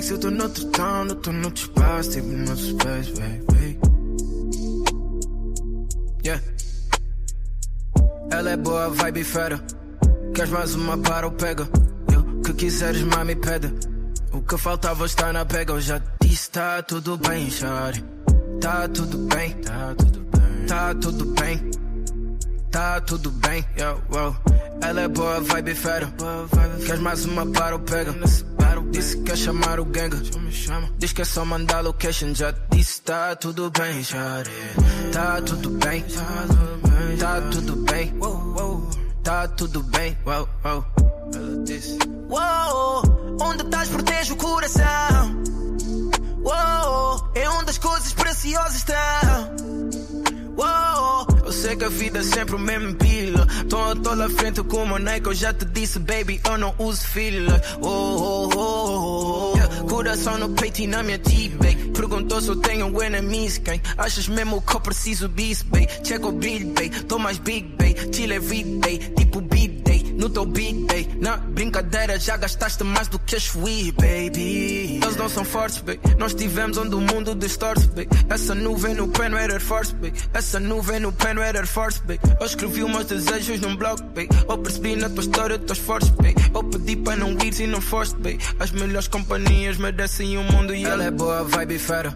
Rex, eu tô noutro town, eu tô noutro espaço, tipo noutro space, baby. Yeah. Ela é boa, vibe fera. Queres mais uma para ou pega? Eu que quiseres, mami, pede. O que faltava está na pega, eu já disse, tá tudo bem, chore. Tá tudo bem, tá tudo bem, tá tudo bem. Tá tudo bem, yo, wow. Ela é boa, vibe fera. Queres mais uma para ou pega? Disse que quer chamar o ganga. Diz que é só mandar location. Já disse, tá tudo bem, chore. Tá tudo bem, tá tudo bem. Tá tudo bem, wow, wow. Ela disse. Uou, onde estás protege o coração. Uou, é onde as coisas preciosas estão. Uou, sei que a vida é sempre o mesmo pila. Tô, tô lá frente com o Moneco, eu já te disse, baby, eu não uso fila. Oh, oh, oh, oh, oh. Yeah, coração no peito e na minha T-Bay. Perguntou se eu tenho enemies, quem? Achas mesmo que eu preciso disso, baby? Check o brilho, baby. Tô mais big, baby. Chill every day, tipo beat. No teu big day, na brincadeira já gastaste mais do que as fui, baby. Eles não são fortes, baby. Nós estivemos onde o mundo distorce, baby. Essa nuvem no não era Force, baby. Essa nuvem no não era Force, baby. Eu escrevi os meus desejos num blog, baby. Eu percebi na tua história teus fortes, baby. Eu pedi para não ir e não foste, baby. As melhores companhias merecem o mundo e ela é boa, vibe fera.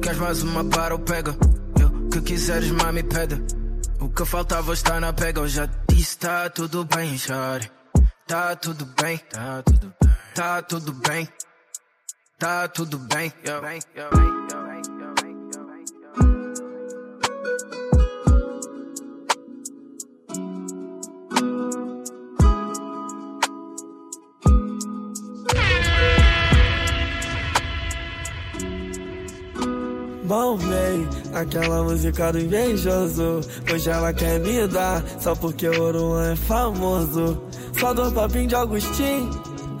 Queres mais uma para ou pega? Eu que quiseres, mami, pede. O que faltava está na pega, eu já disse, tá tudo bem, chore. Tá tudo bem, tá tudo bem, tá tudo bem, tá tudo bem, bem, yo, bem, yo, bem, Véi, aquela música do invejoso. Hoje ela quer me dar, só porque o Oruan é famoso. Só dou papinho de Agostinho,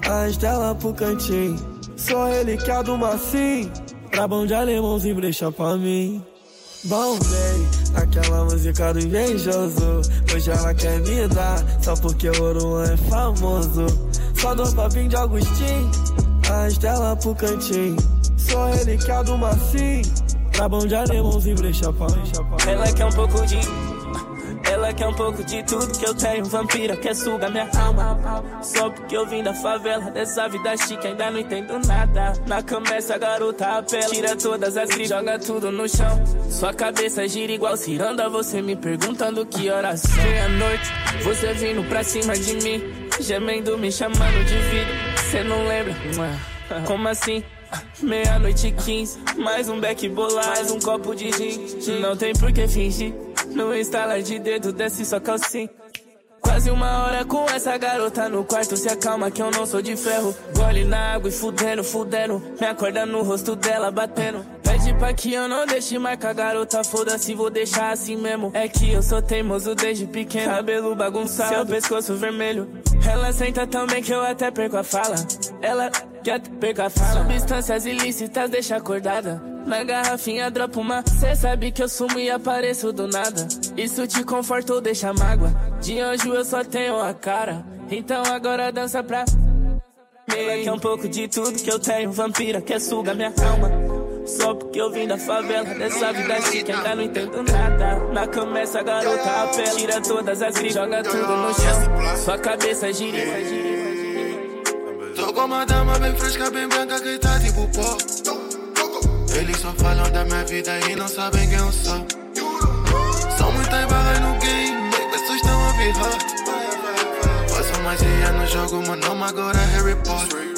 a Estela pro cantinho. Só ele que é do macio, pra bom de alemãozinho brecha pra mim. Bom, aquela música do invejoso. Hoje ela quer me dar, só porque o Oruan é famoso. Só dou papinho de Agostinho, a Estela pro cantinho. Só ele que é do macio. Pra bom de alemãozinho, brecha pra Ela quer um pouco de. Ela quer um pouco de tudo que eu tenho. Vampira quer sugar minha alma. Só porque eu vim da favela, dessa vida chique, ainda não entendo nada. Na cama essa garota apela. Tira todas as gritas, joga tudo no chão. Sua cabeça gira igual ciranda. Você me perguntando que horas são. Meia-noite, você vindo pra cima de mim. Gemendo, me chamando de vida. Cê não lembra? Como assim? Meia-noite e quinze, mais um beck bolar, mais um copo de gin. Não tem por que fingir, no instalar de dedo desce sua calcinha. Quase uma hora com essa garota no quarto, se acalma que eu não sou de ferro. Gole na água e fudendo, fudendo, me acorda no rosto dela batendo. Pede pra que eu não deixe marcar garota, foda-se, vou deixar assim mesmo. É que eu sou teimoso desde pequeno, cabelo bagunçado, seu pescoço vermelho. Ela senta tão bem que eu até perco a fala. Ela fala. Substâncias ilícitas deixa acordada. Na garrafinha dropa uma. Cê sabe que eu sumo e apareço do nada. Isso te conforta ou deixa mágoa? De anjo eu só tenho a cara. Então agora dança pra. Ela quer um pouco de tudo que eu tenho. Vampira quer sugar minha alma. Só porque eu vim da favela, dessa vida chique, ainda não entendo nada. Na cama essa garota apela, tira todas as gritas, joga tudo no chão. Sua cabeça gira, uma dama bem fresca, bem branca que tá tipo pó. Eles só falam da minha vida e não sabem quem eu sou. São muitas barras no game, as pessoas estão a birrar. Passo mais dia no jogo, meu nome agora é Harry Potter.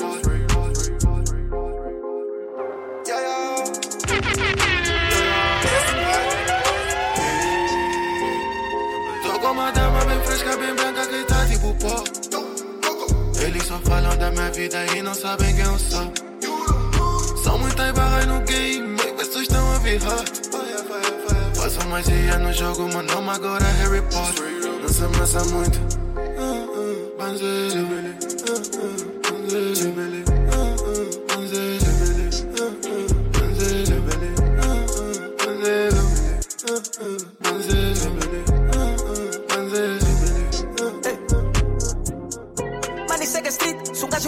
Falam da minha vida e não sabem quem eu sou. São muitas barras no game, as pessoas estão a virrar. Passo mais dia no jogo, meu nome agora é Harry Potter. Não se amassa muito. Banzeiro, banzeiro, banzeiro, banzeiro, banzeiro,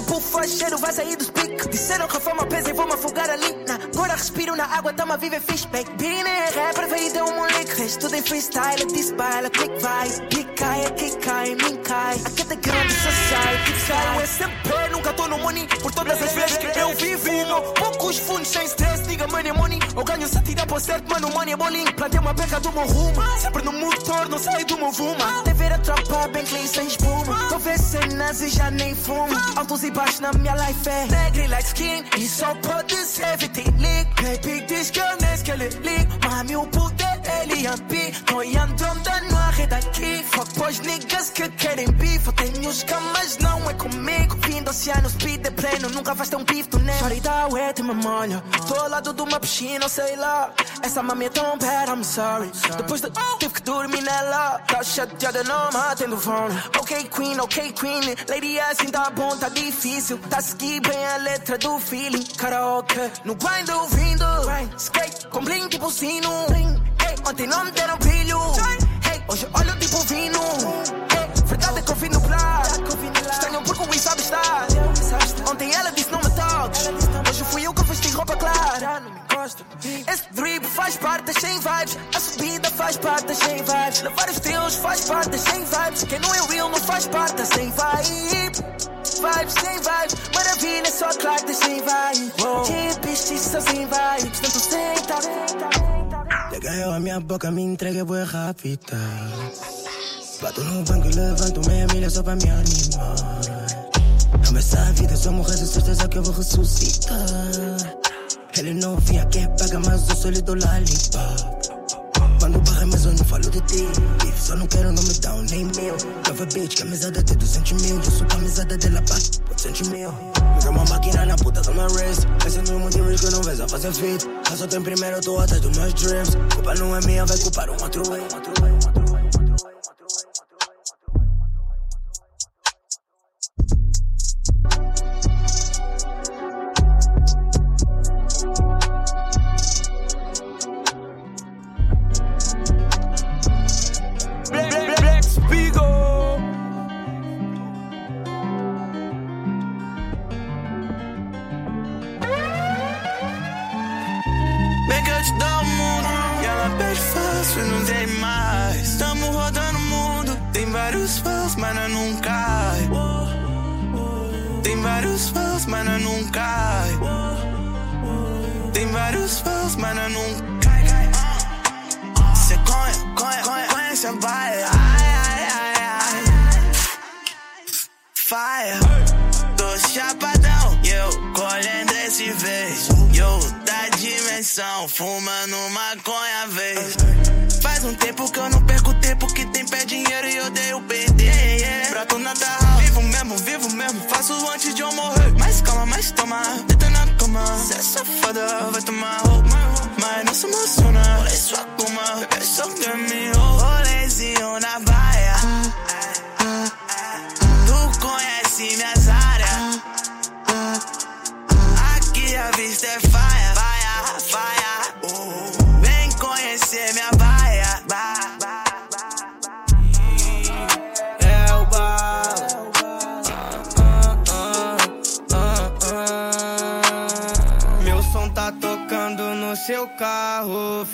Tipo cheiro vai sair dos picos. Disseram que a fama pesa e vou me afogar ali. Na, agora respiro na água, tamo a viver fishback. Back Bine, rapper, veio deu um lick. Fez tudo em freestyle, desbaila, quick vai. Pick cai, é aqui cai, mim cai. Aqui tem grande society, cai. Eu é sempre, nunca tô no money. Por todas as vezes que eu vivo, no poucos fundos sem stress. Diga money, money. Eu ganho se tirar por certo, mano, money é bolinho. Plantei uma beca do meu rumo. Sempre no motor, não sai do meu vuma. Tropa, bem clean, sem espuma. Tô vendo cenas e já nem fumo. Altos e baixos na minha life é negro e light skin. E só pode ser vitilic. Baby, diz que eu nem esquele lick. Mami, o poder, ele é pi. Tô andando na rede aqui. Fuck boys, niggas que querem. Eu tenho os camas, não é comigo. Fim do oceano, speed de pleno. Nunca ter um beef, tu nem. Dá wet, me molha. Tô ao lado de uma piscina, sei lá. Essa mami é tão bad, I'm sorry. Depois de tive que dormir nela. Tá chateada, não me atendo fone. Ok, queen, ok, queen. Lady assim tá bom, tá difícil. Tá seguir bem a letra do feeling. Karaoke, no grind ouvindo. Skate, com bling tipo sino. Ontem não me deram brilho. Hoje olho tipo vino. Hey, verdade é que eu vi no claro. Estranho porque o Wii sabe estar. Ontem ela disse não me toques. Hoje fui eu que vesti roupa clara. Esse drip faz parte das 100 vibes. A subida faz parte das 100 vibes. Levar os estilos faz parte das 100 vibes. Quem não é real não faz parte das 100 vibes. Vibes, 100 vibes. Maravilha, só claro das 100 vibes. Tipo, isto são 100 vibes. Tanto senta. Peguei a minha boca, me entreguei bem rápida. Bato no banco e levanto meia milha só pra me animar. Amo essa vida, só morrer de certeza que eu vou ressuscitar. Ele não vinha quer paga, mas eu sou lhe dou lollipop. Quando barra, mas eu não falo de ti. Só não quero, não me dá um nem mil. Nova bitch, camisada de 200 mil. Eu sou camisada dela, pá, 800 mil. Me uma máquina na puta do meu wrist. Esse é o motivo que eu não vejo a fazer fit. Só tenho primeiro, eu tô atrás dos meus dreams. Culpa não é minha, vai culpar um outro way. Carro,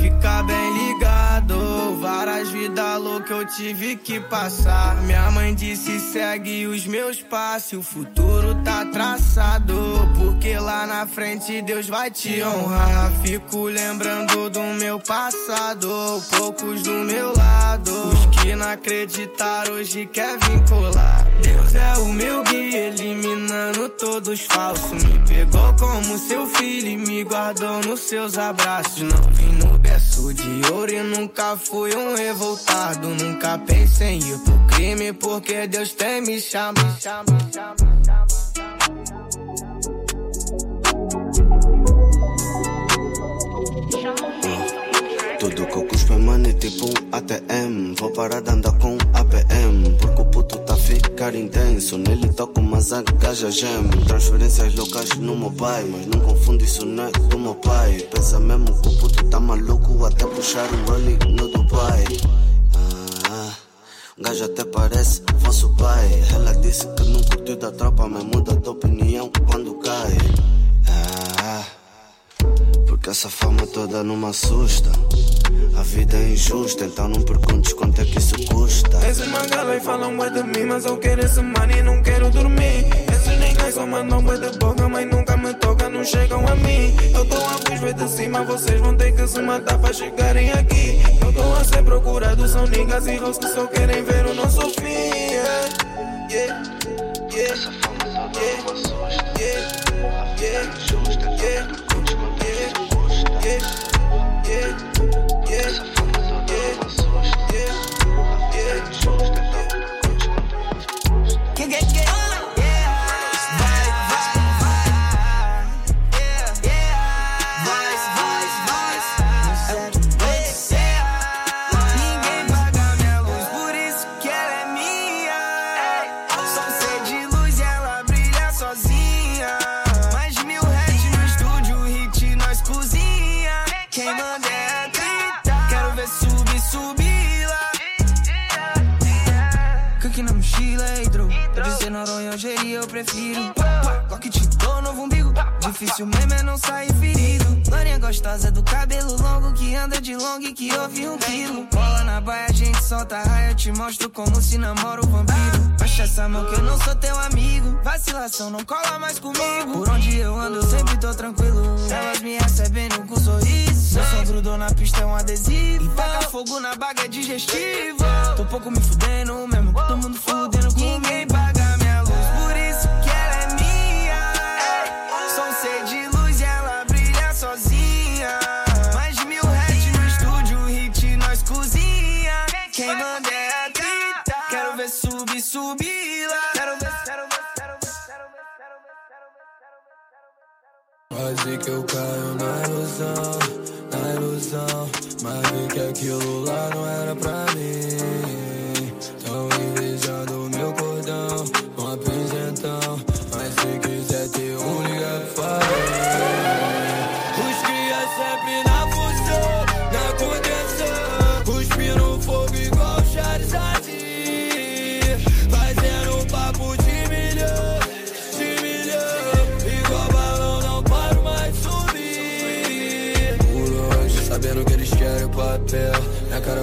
loucas eu tive que passar. Minha mãe disse: segue os meus passos, o futuro tá traçado. Porque lá na frente Deus vai te honrar. Fico lembrando do meu passado, poucos do meu lado. Os que não acreditaram hoje quer vincular. Deus é o meu guia, eliminando todos falsos. Me pegou como seu filho e me guardou nos seus abraços. Não vim no berço de ouro e nunca fui um revoltado. Nunca pensei em ir pro crime porque Deus tem me chamado. Tudo que eu cuspo é money tipo ATM Vou parar de andar com APM Porque o puto tá ficar intenso. Nele toco mas a gaja gem Transferências locais no pai Mas não confundo isso não é do meu pai. Pensa mesmo que o puto tá maluco Até puxar um rolling no Dubai gajo até parece vosso pai Ela disse que não curtiu da tropa Mas muda de opinião quando cai ah, Que essa fama toda não me assusta. A vida é injusta, então não perguntes quanto é que isso custa. Esses mangalas falam bué de mim, mas eu quero esse money e não quero dormir. Esses ninguém só mandam bué de boca, mas nunca me toca, não chegam a mim. Eu tô a vos ver de cima, vocês vão ter que se matar pra chegarem aqui. Tô a ser procurado, são niggas e que só querem ver o nosso fim. Yeah, yeah, yeah. Essa fama. Yeah, é yeah, então yeah, solta raia. Te mostro como se namora o vampiro. Baixa essa mão que eu não sou teu amigo. Vacilação não cola mais comigo. Por onde eu ando, eu sempre tô tranquilo. Elas me recebem com sorriso. Meu som grudou na pista, é um adesivo. E fogo na baga é digestivo. Tô pouco me fudendo mesmo. Todo mundo fudendo com Quase que eu caio na ilusão, na ilusão. Mas vi que aquilo lá não era pra mim.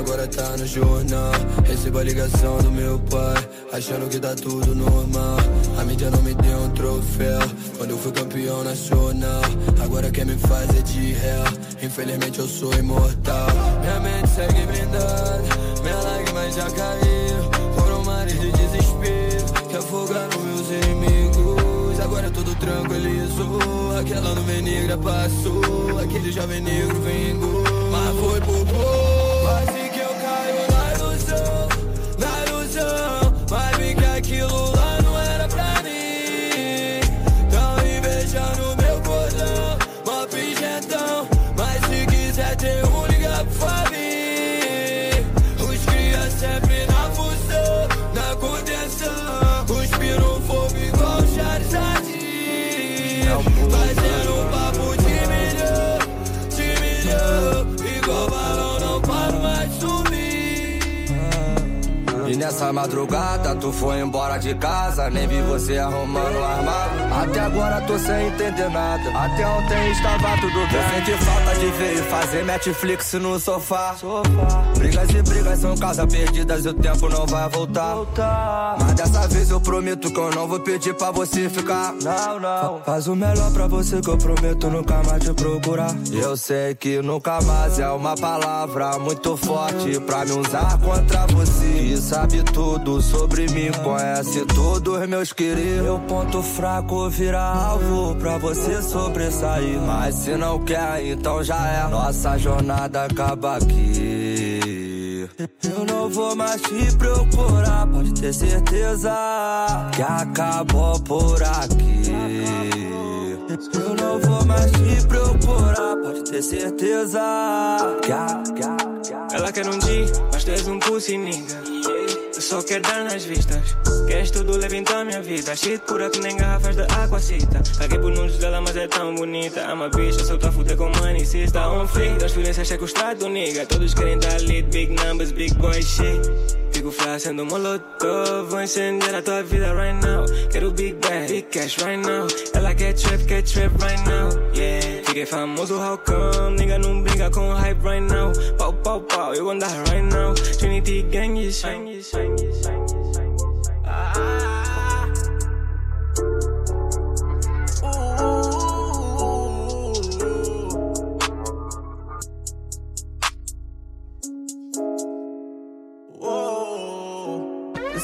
Agora tá no jornal. Recebo a ligação do meu pai, achando que tá tudo normal. A mídia não me deu um troféu. Quando eu fui campeão nacional, agora quem me faz é de réu. Infelizmente eu sou imortal. Minha mente segue blindada, minha lágrima já caiu. Foram mares de desespero que afogaram meus inimigos. Agora tudo tranquilizou. Aquela nuvem negra passou, aquele jovem negro vingou. Mas foi por pouco. Nessa madrugada tu foi embora de casa, nem vi você arrumando o armário. Até agora tô sem entender nada. Até ontem estava tudo bem. Eu senti falta de ver e fazer Netflix no sofá. Brigas e brigas são casas perdidas e o tempo não vai voltar. Mas dessa vez eu prometo que eu não vou pedir pra você ficar. Não, não. Faz o melhor pra você que eu prometo nunca mais te procurar. Eu sei que nunca mais é uma palavra muito forte pra me usar contra você. E sabe tudo sobre mim, conhece todos meus queridos. Meu ponto fraco vira alvo pra você sobressair. Mas se não quer, então já é. Nossa jornada acaba aqui. Eu não vou mais te procurar, pode ter certeza que acabou por aqui. Eu não vou mais te procurar, pode ter certeza Ela quer um G, mas tu és um pussy nigga. Só quero dar nas vistas. Queres tudo, leva então a minha vida. Shit pura que nem garrafas de aquacita. Caguei por nudes dela, mas é tão bonita. Ama bicha, só tá fuder com money. Se está on fleek, transferência checa o status, nigga. Todos querem dar lead, big numbers, big boy shit. Contigo fly sendo molotov Vou encender a tua vida right now. Quero big bang, big cash right now. Ela quer trap, quer trap right now. Yeah. Fiquei famoso, how come? Nigga não brinca com hype right now. Pau, pau, pau, eu andar right now. Trinity gang is shine, shine, shine, shine Ah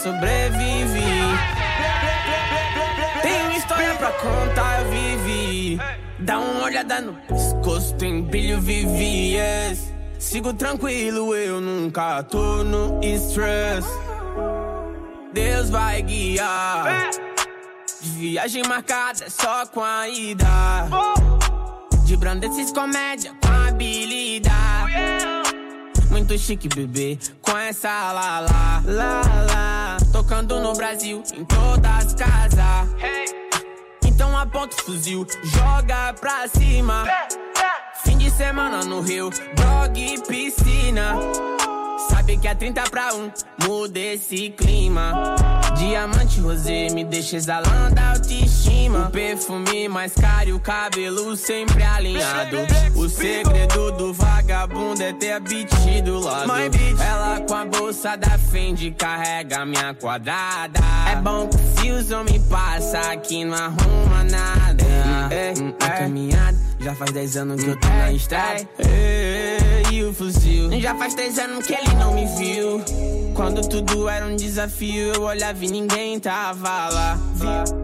sobrevivi. Tenho história pra contar, eu vivi. Dá uma olhada no pescoço, tem brilho, vivi. Yes. Sigo tranquilo, eu nunca tô no stress. Deus vai guiar. Viagem marcada só com a ida. De brandeces comédia com habilidade. Muito chique, bebê, com essa lá lá, lá lá. Tocando no Brasil, em todas as casas. Então aponta o fuzil, joga pra cima. Fim de semana no Rio, dog e piscina. Sabe que é 30 pra 1, muda esse clima. Diamante rosé me deixa exalando a O perfume mais caro e o cabelo sempre alinhado. O segredo do vagabundo é ter a beat do lado. Ela com a bolsa da Fendi carrega minha quadrada. É bom que se os homens passam aqui não arruma nada. É, a caminhada já faz 10 anos que eu tô na estrada. É, E o fuzil já faz 3 anos que ele não me viu. Quando tudo era um desafio, eu olhava e ninguém tava lá.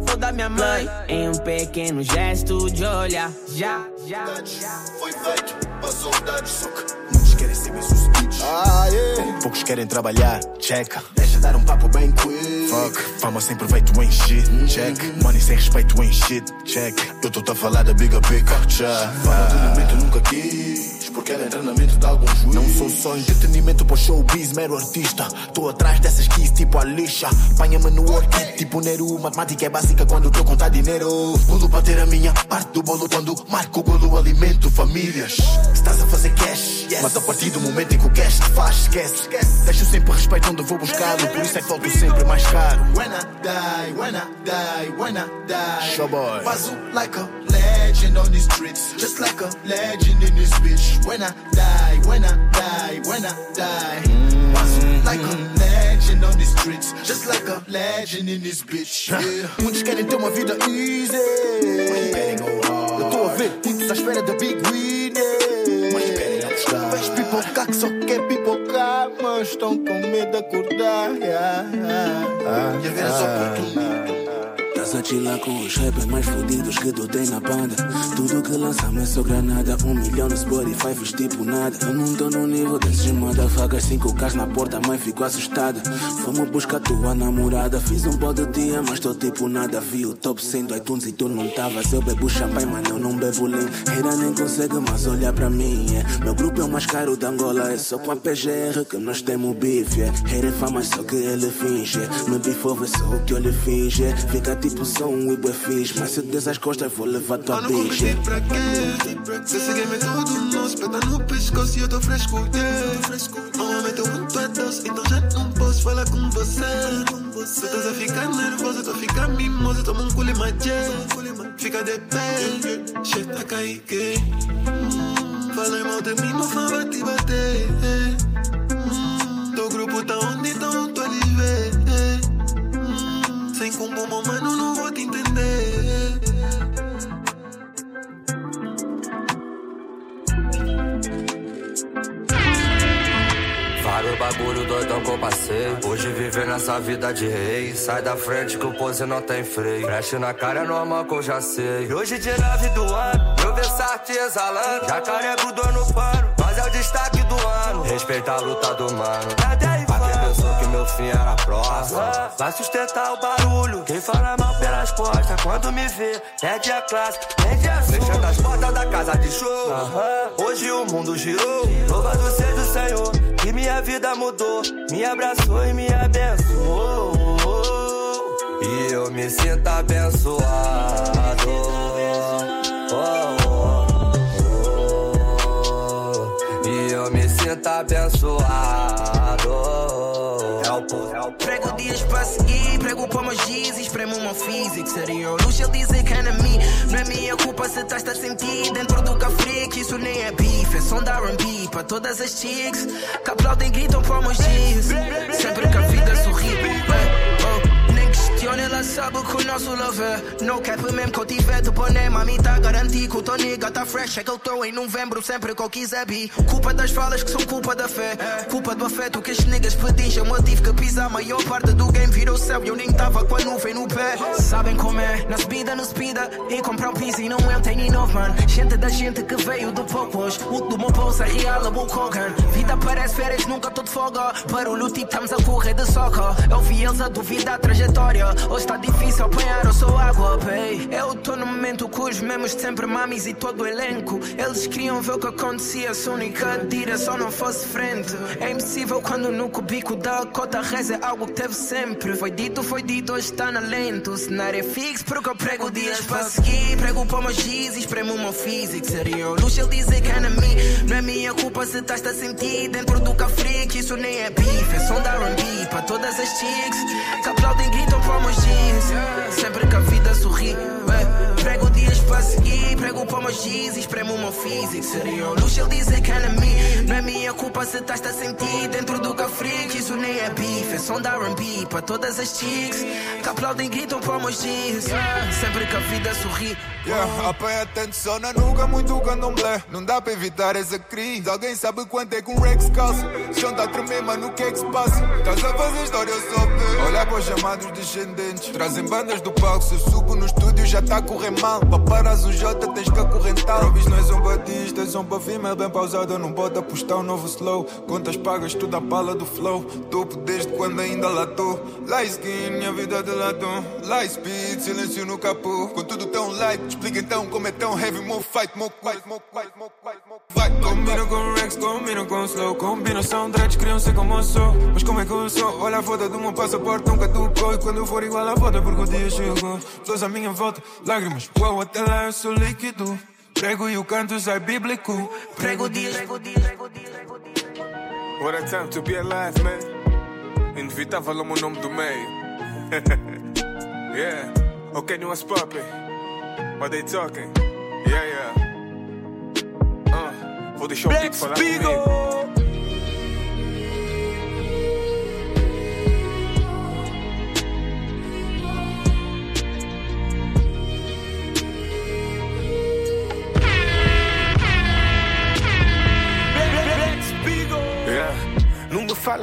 Vou dar minha mãe em um pequeno gesto de olhar. Já, já, já. Foi feito para saudades, só que muitos querem ser bem sucedidos. Ah, yeah. Poucos querem trabalhar, checa. Deixa dar um papo bem quick. Fuck, fama sem proveito em shit, check. Money sem respeito em shit, check. Eu tô a falar da bigger picture. Fala de momento nunca quis, porque era treinamento de algum juiz. Não sou só entretenimento para showbiz, mero artista. Tô atrás dessas keys tipo a lixa. Panha-me no work, tipo Nero. Matemática é básica quando tô contar dinheiro. Pulo para ter a minha parte do bolo quando marco o golo, alimento famílias. Estás a fazer cash, yes. mas a partir do momento em que o cash te faz, esquece. Deixo sempre respeito onde vou buscá-lo, por isso é que volto sempre mais caro. When I die, when I die, when I die. Showboy. Bazu like a legend on the streets, just like a legend in this bitch. When I die, when I die, when I die. Bazu like a legend on the streets, just like a legend in this bitch. Yeah. Muitos querem ter uma vida easy. querem go hard. Eu tô a ver muitos à espera da big win. Mas querem apostar. Vês pipocar que só quer pipocar, mas estão com medo de acordar. Yeah, yeah, yeah. E a ver as oportunidades. Estás a chilar com os rappers mais fodidos que tu tem na banda. Tudo que lançamos é só granada. Um milhão no Spotify fiz tipo nada. Eu não tô no nível desses motherfuckers. Cinco cas na porta, mãe ficou assustada. Vamos buscar tua namorada. Fiz um bode dia, mas tô tipo nada. Vi o top 100 do iTunes e tu não tavas. Eu bebo champanhe, mas eu não bebo lean. Reira nem consegue mais olhar pra mim. Yeah. Meu grupo é o mais caro da Angola. É só com a PGR que nós temos bife. Reira é fama, só que ele finge. No bifove é só o que lhe finge. Fica tipo só um ibo é fixe. Mas se eu des as costas, vou levar tua Mano, bicha. competir pra quê? Se esse game é todo nosso, peta no pescoço e eu tô fresco, yeah. Normalmente eu muito é doce, então já não posso falar com você. Se estás a ficar nervosa, tô a ficar mimosa, toma um cule maché. Fica de pé, shit tá cair que. Falei mal de mim, meu fã vai te bater. Hum, Teu grupo tá onde, então tô ali. Hum, Sem combo, meu mano, não vou te entender. Vários bagulho doidão que eu passei. Hoje viver nessa vida de rei. Sai da frente que o pose não tem freio. Flash na cara é normal que eu já sei. E hoje de nove do ano, eu Versace exalando. Jacaré grudou no pano, mas é o destaque do ano. Respeita a luta do mano. Até aí Pensou que meu fim era próximo. Vai sustentar o barulho. Quem fala mal pelas costas, quando me vê, perde a classe, perde a. Fechando as portas da casa de show. Hoje o mundo girou. Louvado seja o Senhor, que minha vida mudou. Me abraçou e me abençoou. E eu me sinto abençoado. Oh, oh, oh. E eu me sinto abençoado. Prego para meus giz espremo uma física. Seria o luxo ele dizer que é na mim. Não é minha culpa se estás a sentir dentro do café. Que isso nem é beef, é som da RB para todas as chicks que aplaudem, gritam para meus giz. Sempre que a vida sorri. Ela sabe que o nosso love é No cap mesmo que eu tiver de boné Mami tá garantido que o nigga tá fresh. É que eu tô em novembro sempre que eu quiser bi Culpa das falas que são culpa da fé Culpa do afeto que estes niggas pedincham Eu tive que pisar, a maior parte do game virou céu E eu nem tava com a nuvem no pé Sabem como é, na subida, no speeda E comprar um piso e não é um novo, man Gente da gente que veio do pouco hoje O do meu bolso é real, a Hulk Hogan. Vida parece férias, nunca tô de folga Barulho tipo estamos a correr de soca Eu vi eles a duvidar a trajetória Hoje tá difícil apanhar, eu sou água, pay Eu tô no momento com os sempre mamis e todo o elenco. Eles queriam ver o que acontecia Se única direção não fosse frente. É impossível quando no cubico da cota reza é algo que teve sempre. Foi dito, foi dito, hoje está na lente. O cenário é fixo porque eu prego dias para seguir. Prego para meus giz e espremo o meu físico Seria o luxo ele dizer que é na mim Não é minha culpa se estás a sentir dentro do café Que isso nem é beef, é som da R&B Para todas as chicks. Que aplaudem, gritam para meus Sempre que a vida sorri. Prego para seguir Prego para meus giz espremo o meu físico Seria o luxo ele que é mim Não é minha culpa se estás a sentir dentro do café Que isso nem é beef, é som da R&B Para todas as chicks que aplaudem, gritam para meus jeans Sempre que a vida sorri Yeah, apanha atenção na nuca, muito candomblé. Não dá pra evitar essa crise. Alguém sabe quanto é que um Rex calça? Chão tá tremer, mano, o que é que se passa? Estás a fazer história, eu só ver. Olhar para os chamados descendentes. Trazem bandas do palco, se eu subo no estúdio já tá a correr mal. Para parares o J, tens que acorrentar. Robis não és um batista, és um female bem pausado. Não apostar um novo slow. Contas pagas, tudo a pala do flow. Topo desde quando ainda lá tô. Light skin, minha vida de latão. Light speed, silêncio no capô. Com tudo tão light. Explica então como é tão heavy, more fight, more quiet, more quiet, more quiet, more quiet. Combina com Rex, combina com Slow Combinação dreads, queriam ser como eu sou Mas como é que eu sou? Olha a foto do meu passaporte, nunca tocou E quando for igual a foto, porque o dia chegou Pessoas à minha volta, lágrimas, uau, até eu sou líquido Prego e o canto sai bíblico Prego dias, What a time to be alive, man. Inevitável o meu nome do meio. yeah. Okay, new what's poppin'? What they talking? Yeah, yeah. Uh, vou deixar o beat falar comigo.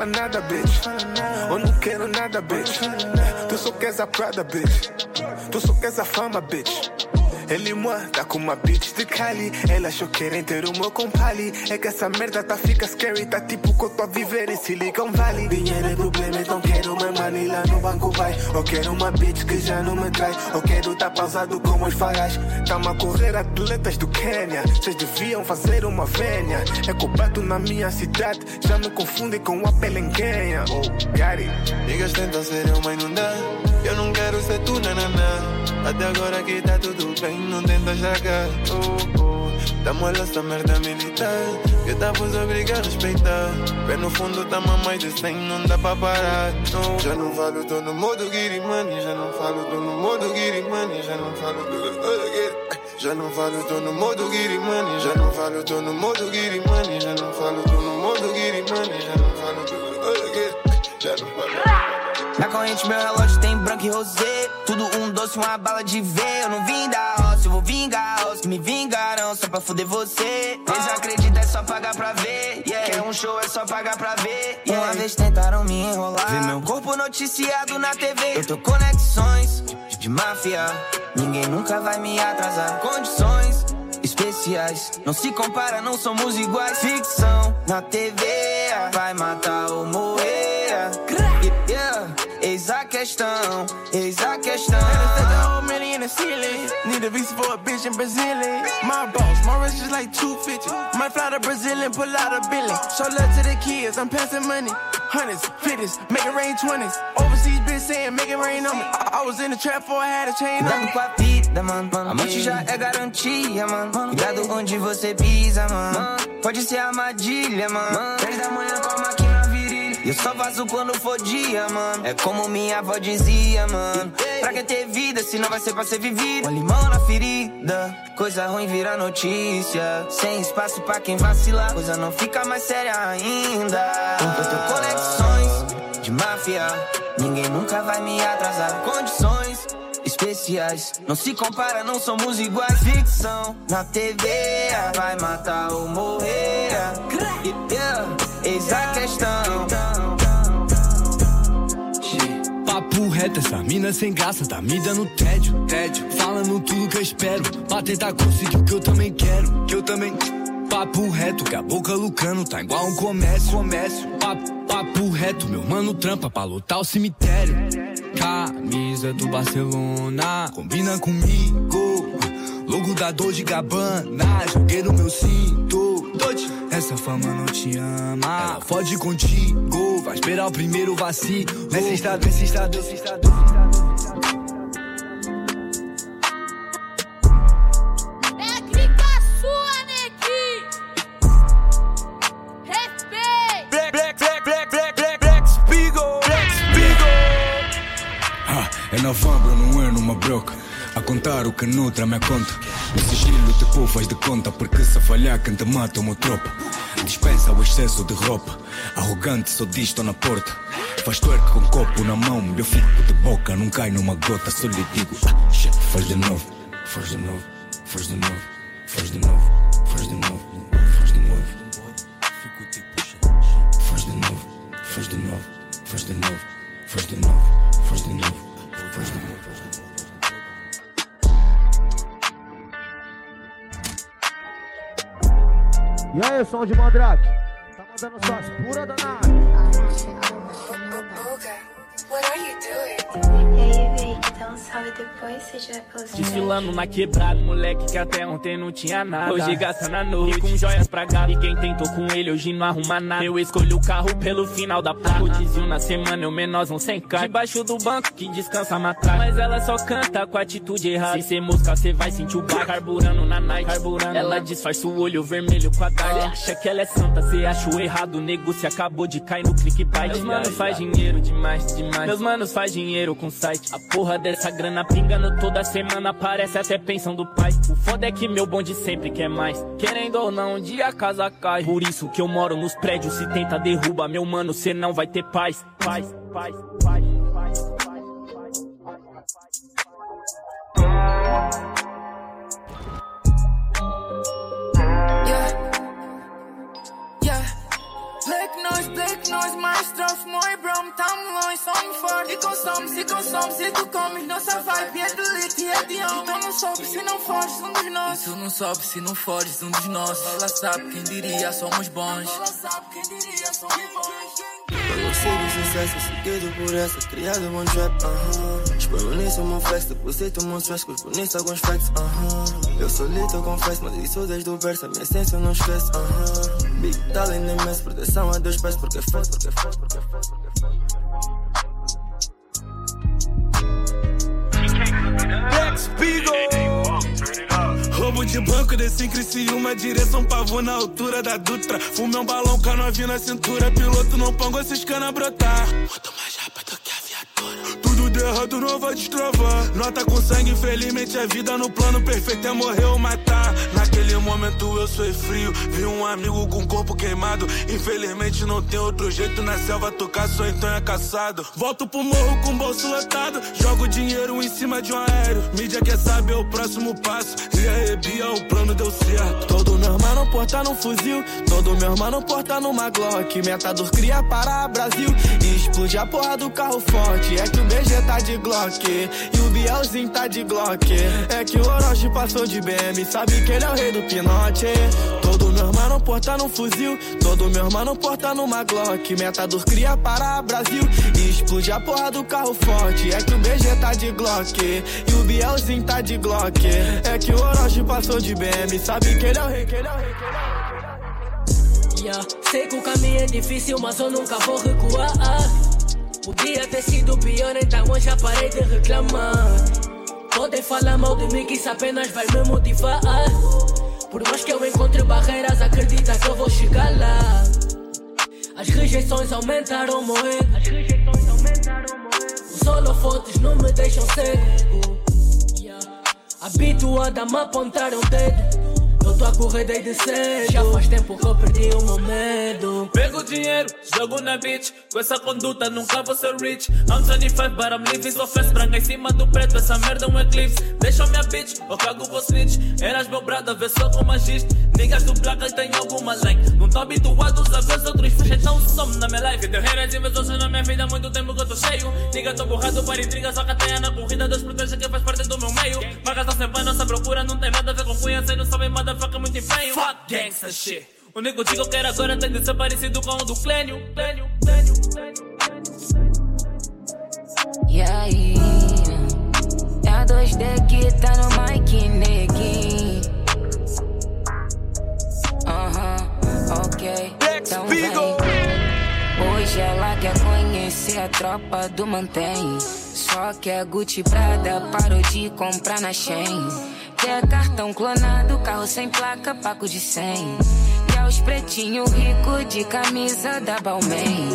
Fala nada, bitch. Eu não quero nada, bitch. Tu só queres a Prada, bitch. Tu só queres a fama, bitch. Ele moi, tá com uma bitch de Cali. Ela achou querem ter o meu compali. É que essa merda tá fica scary. Tá tipo que eu tô a viver em Silicon Valley. Dinheiro é problema, então quero mais money lá no banco vai. Eu quero uma bitch que já não me trai. Eu quero tá pausado como os farais. Tamo a correr atletas do Quênia. Vocês deviam fazer uma vênia. É cobrado na minha cidade. Já me confundem com a pelenquenha. Oh, it. Niggas tentam ser não dá. Eu não quero ser tu, nananã. Até agora que tá tudo bem, não tenta estragar. Oh, oh. Tamo a essa merda militar. Que tá por obrigar a respeitar. Pé no fundo, a mais de 100, não dá pra parar. Já não falo, tô no modo Giri Money. Já não falo, tô no modo Giri Money. Já não falo, tô no modo Giri já não falo, tô no modo Giri Money. Já não falo, tô no modo Giri Money. Já não falo, tô no modo Giri Money. Já não falo, tô no modo Já não falo. Na corrente meu relógio tem branco e rosé Tudo um doce, uma bala de ver. Eu não vim da roça, eu vou vingar Os que me vingaram só pra fuder você. Desacredita, é só pagar pra ver. Yeah. Quer um show, é só pagar pra ver. Yeah. Uma vez tentaram me enrolar. Ver meu corpo noticiado na TV Eu tô conexões de máfia. Ninguém nunca vai me atrasar. Condições especiais. Não se compara, não somos iguais. Ficção na TV Vai matar ou morrer. Yeah, eis a questão, eis a visa for a bitch in Brazilian. My boss, my wrist is like 250. Might fly to Brazil and pull out a billion. Show love to the kids, I'm passing money. Hundreds, fifties, make it rain twenties. Overseas bitch saying make it rain on me. I, I was in the trap I had a chain on me. já é garantia, mano. Cuidado onde você pisa, mano. Pode ser armadilha, mano. 10 da manhã com a máquina virilha. Eu só faço quando for dia, mano. É como minha avó dizia, mano. Pra ter vida se não vai ser pra ser vivido? Um limão na ferida, coisa ruim vira notícia. Sem espaço pra quem vacilar, coisa não fica mais séria ainda. Eu tenho conexões de máfia, ninguém nunca vai me atrasar. Condições especiais. Não se compara, não somos iguais. Ficção na TV vai matar ou morrer. Yeah, eis a questão. Papo reto, essa mina sem graça, tá me dando tédio, tédio. Falando tudo que eu espero, pra tentar conseguir o que eu também quero, que eu também. Papo reto, que a boca lucrando, tá igual um comércio, comércio. Papo, papo reto, meu mano trampa pra lotar o cemitério. Camisa do Barcelona, combina comigo. Logo da dor de Gabbana, joguei no meu cinto. Essa fama não te ama, ela fode contigo. Vai esperar o primeiro vacilo. Nesse estado, nesse estado, nesse estado. Técnica sua, Neki! Respeito! Black, black, black, black, black, black, black Spiegel, Black Spiegel. Ah, é novembro, não é numa broca. A contar o que nutre a minha conta. No sigilo tipo faz de conta, porque se falhar quem te mata é uma tropa. Dispensa o excesso de roupa. Arrogante, só diz estou na porta. Faz twerk com copo na mão, eu fico de boca, não cai numa gota, só lhe digo. Ah, de novo, faz de novo, faz de novo, faz de novo, faz de novo, faz de novo. Tipo. Faz de novo, faz de novo, faz de novo, faz de novo, faz de novo, faz de novo. E aí, som de Mandrake? Tá mandando suas puras danada. What are you doing? Dá um salve depois, se tiver pelos Desfilando na quebrada, moleque que até ontem não tinha nada. Hoje gasta na noite e com joias pra gado. E quem tentou com ele hoje não arruma nada. Eu escolhi o carro pelo final da placa. O desvio na semana, eu menos sem cá. Debaixo do banco que descansa matar. Mas ela só canta com atitude errada. Se cê mosca, cê vai sentir o bar carburando na night. Carburando. Ela disfarça o olho vermelho com a tarde. Acha que ela é santa, cê acha o errado. O nego se acabou de cair no clickbait. Meus manos faz dinheiro demais, demais. Meus manos faz dinheiro com site. A porra dessa grana pingando toda semana. Parece até pensão do pai. O foda é que meu bonde sempre quer mais. Querendo ou não, um dia a casa cai. Por isso que eu moro nos prédios. Se tenta derruba, meu mano, cê não vai ter. Paz, paz, paz, paz. Noise, mais trof, moi brom, tam longe, som forte. E consome, se consome, se tu comes, nossa vibe é delete, é de alma. Então não sobe se não fores, um dos nossos. Isso não sobe se não fores um dos nossos. Ela sabe quem diria, somos bons. Ela sabe quem diria, somos bons. Eu sei do sucesso, seguido por essa, criado um trap, aham. Espero nisso, meu flex, deposito um stress, cuspo nisso alguns facts, aham. Eu solito, eu confesso, mas isso desde o berço, a minha essência eu não esqueço, aham. Big talent imenso, proteção a dois pés, porque faz, porque faz, porque faz, porque faz. Black Spiegel. Roubo de banco, desci em Criciúma, direção pavô na altura da Dutra. Fumei um balão novinha na cintura, piloto não pongo esses cana brotar. Muito mais rápido. Tudo errado não vai destravar. Nota com sangue, infelizmente a vida no plano perfeito é morrer ou matar. Naquele momento eu sou frio, vi um amigo com corpo queimado. Infelizmente não tem outro jeito na selva, tu caçou então é caçado. Volto pro morro com bolso lotado, jogo dinheiro em cima de um aéreo. Mídia quer saber o próximo passo, e aí o plano deu certo. Todo meu irmão porta num fuzil, todo meu irmão porta numa Glock. Metador cria para Brasil e explode a porra do carro forte. É que o BG tá de Glock e o Bielzinho tá de Glock. É que o Orochi passou de BM, sabe que ele é o rei do pinote. Todo meu irmão porta num fuzil, todo meu irmão porta numa Glock. Metador cria para Brasil e explode a porra do carro forte. É que o BG tá de Glock e o Bielzinho tá de Glock. É que o Orochi passou de BM, sabe que ele é o rei, que ele é o rei, que ele é o rei. Yeah. Sei que o caminho é difícil, mas eu nunca vou recuar. Podia ter sido pior, então hoje já parei de reclamar. Podem falar mal de mim, que isso apenas vai me motivar. Por mais que eu encontre barreiras, acredita que eu vou chegar lá. As rejeições aumentaram moeda. As rejeições aumentaram. Os holofotes não me deixam cego. Yeah. Habituada a me apontar o dedo. Eu tô a correr desde cedo. Já faz tempo que eu perdi o meu medo. Pego dinheiro, jogo na bitch. Com essa conduta nunca vou ser rich. I'm 25, but I'm living. Só fez branca em cima do preto. Essa merda é um eclipse. Deixa minha bitch, eu cago vou snitch. Eras meu brada, vê só como agiste. Niggas do placa tem alguma lei. Não tô habituado a ver os outros fechar então some na minha life. Deu haters e invejosos na minha vida. Muito tempo que eu tô cheio. Nigga, tô borrado para intriga. Só que até na corrida. Deus proteja quem faz parte do meu meio. Marcas tá sempre a nossa procura. Não tem nada a ver com cunha. Cê não sabe, motherfucker, muito empenho. Fuck gangsta shit. O nego digo que era agora tem de ser parecido com o do Clênio. Clênio, Clênio, Clênio. E aí? É a 2D que tá no mic, neguinho. Aham, ok. Então vem. Hoje ela quer conhecer a tropa do Mantém. Só que a Gucci Prada parou de comprar na Shein. Quer cartão clonado, carro sem placa, paco de 100. Quer os pretinho rico de camisa da Balmain.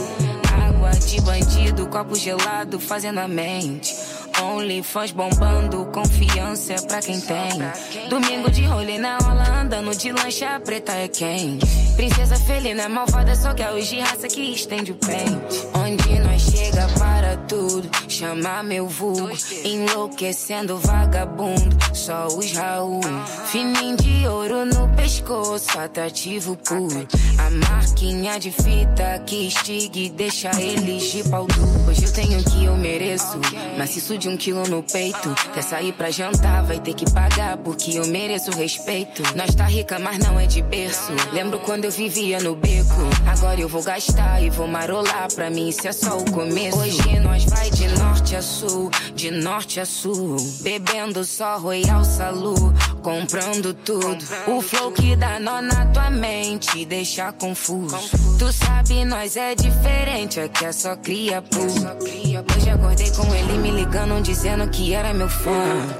Água de bandido, copo gelado fazendo a mente. OnlyFans bombando, confiança é pra quem tem. Domingo de rolê na rola, andando de lancha preta é quem? Princesa felina malvada, só que é de raça que estende o pente. Onde nós chega para tudo, chamar meu vulgo. Enlouquecendo vagabundo, só os Raul. Fininho de ouro no pescoço, atrativo puro. A marquinha de fita que estiga e deixa eles de pau duro. Hoje eu tenho o que eu mereço, maciço de um quilo no peito. Quer sair pra jantar, vai ter que pagar, porque eu mereço respeito. Nós tá rica, mas não é de berço. Lembro quando eu vivia no beco. Agora eu vou gastar e vou marolar. Pra mim isso é só o começo. Hoje nós vai de norte a sul, de norte a sul. Bebendo só Royal Salu, comprando tudo. O flow que dá nó na tua mente, deixa confuso. Tu sabe, nós é diferente, aqui é só cria puro. Hoje acordei com ele me ligando, dizendo que era meu fã.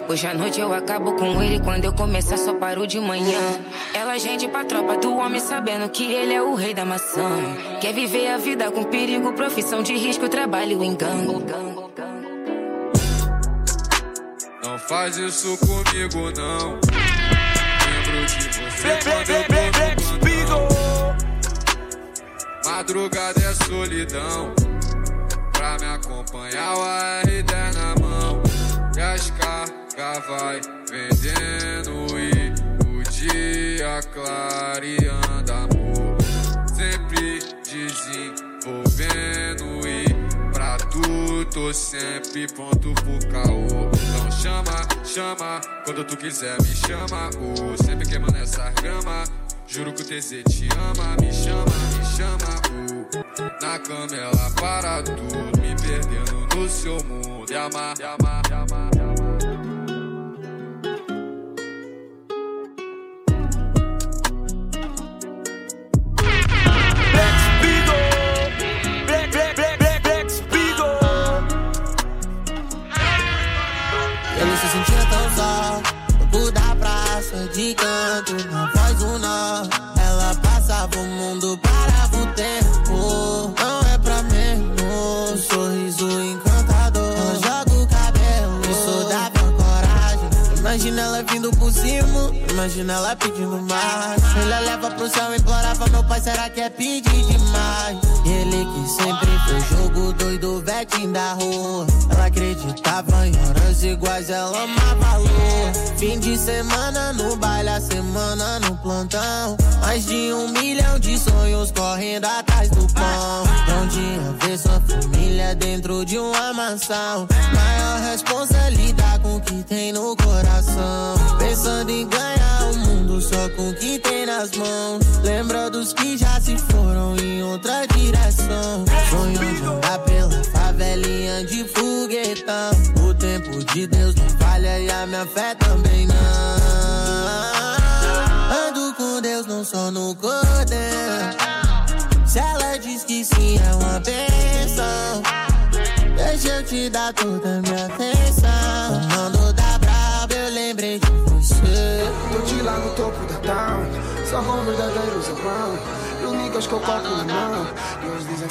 Hoje à noite eu acabo com ele, quando eu começar só paro de manhã. Ela gente pra tropa do homem, sabendo que ele é o rei da maçã. Quer viver a vida com perigo, profissão de risco, trabalho em gangue. Não faz isso comigo, não. Madrugada é solidão. Pra me acompanhar, o AR10 na mão. E as cargas vai vendendo e o dia clareando amor. Sempre desenvolvendo e pra tu tô sempre pronto pro caô. Então chama, chama, quando tu quiser me chama. Oh, sempre queimando essa grama. Juro que o TZ te ama, me chama, me chama. Oh, na cama ela para tudo, me perdendo no seu mundo. E amar, e amar, e amar, semana no baile, a semana no plantão. Mais de um milhão de sonhos correndo atrás do pão. Um dia ver sua família dentro de uma mansão. Maior responsabilidade com o que tem no coração. Pensando em ganhar o mundo só com o que tem nas mãos. Lembra dos que já se foram em outra direção. Sonho de andar pela favelinha de foguetão. O tempo de Deus não falha e a minha fé também eu te dar toda a minha atenção. Comando da braba, eu lembrei de você. Tô de lá no topo da town, só com verdadeiros irmãos. E o nigga ligas com copo na mão. E eles dizem: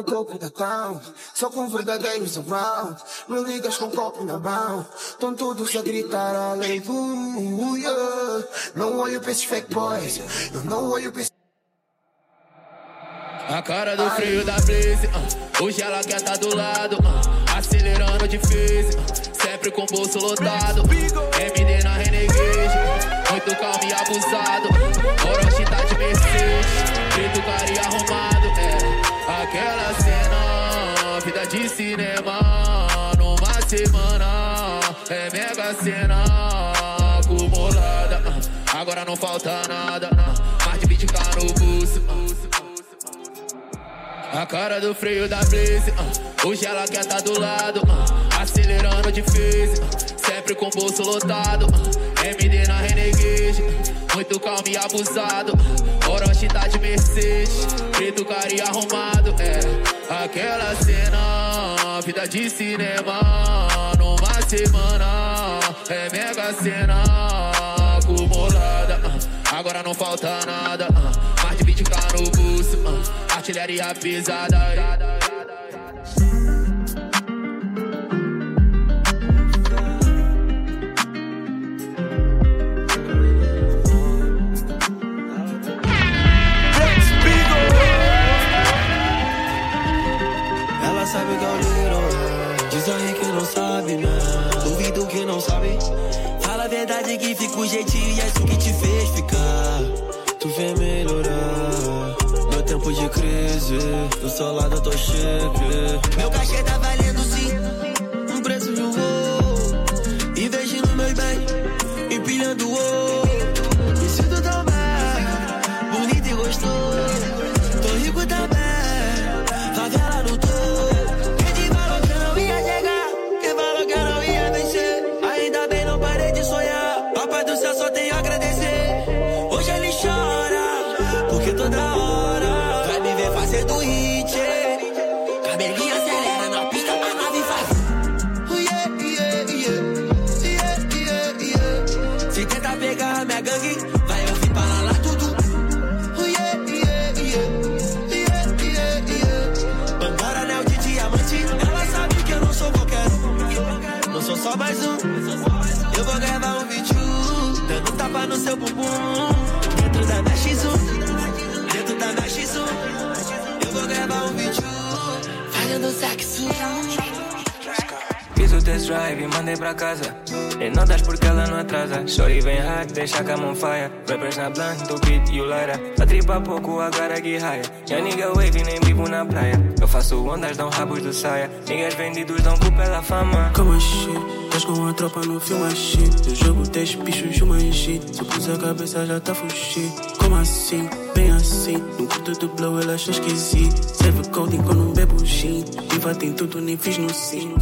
no topo da town, só com verdadeiros around. Meu ligas com copo na mão, tão todos a gritar aleluia. Não olho pra esses fake boys, eu não olho pra esses. A cara do frio da Blaze, uh, hoje ela quer tá do lado, uh, acelerando difícil, uh, sempre com bolso lotado. MD na Renegade, muito calmo e abusado. Orochi tá de Mercedes, aquela cena, vida de cinema, numa semana, é mega cena acumulada. uh, agora não falta nada, uh, mais de 20k no bolso. uh. A cara do freio da Blaze, hoje ela quer tá do lado, acelerando difícil, sempre com o bolso lotado. MD na Renegade, muito calmo e abusado. Orochi tá de Mercedes, preto cara e arrumado. É aquela cena, vida de cinema, numa semana, é mega cena acumulada. uh, agora não falta nada, uh, mais de 20k no bolso. uh, artilharia pesada. Sabe que eu ligo, diz aí que não sabe, né? Duvido que não sabe. Fala a verdade que fica o jeitinho e é isso que te fez ficar. Tu vem melhorar. Meu tempo de crise, do seu lado eu tô chique. Meu cachê tá valendo sim, um preço de um voo. Investindo meus bens, empilhando o ouro. Fazendo sexo. Fiz o test drive mandei pra casa. E não das porque ela não atrasa. Shorty vem hard, deixa a cama on fire. Rappers na blunt, o beat e o Lara. A tripa pouco, agora que raia. Já nigga wave nem vivo na praia. Eu faço ondas, dão rabos do saia. Niggas vendidos dão cu pela fama. Como assim? Estás com a tropa no filme assim Eu jogo 10 bichos de uma enchi Se eu pus a cabeça já tá fuxi Como assim? Bem assim No curto do blow ela acha esquisito Serve coding quando bebo gin Diva tem tudo, nem fiz no sim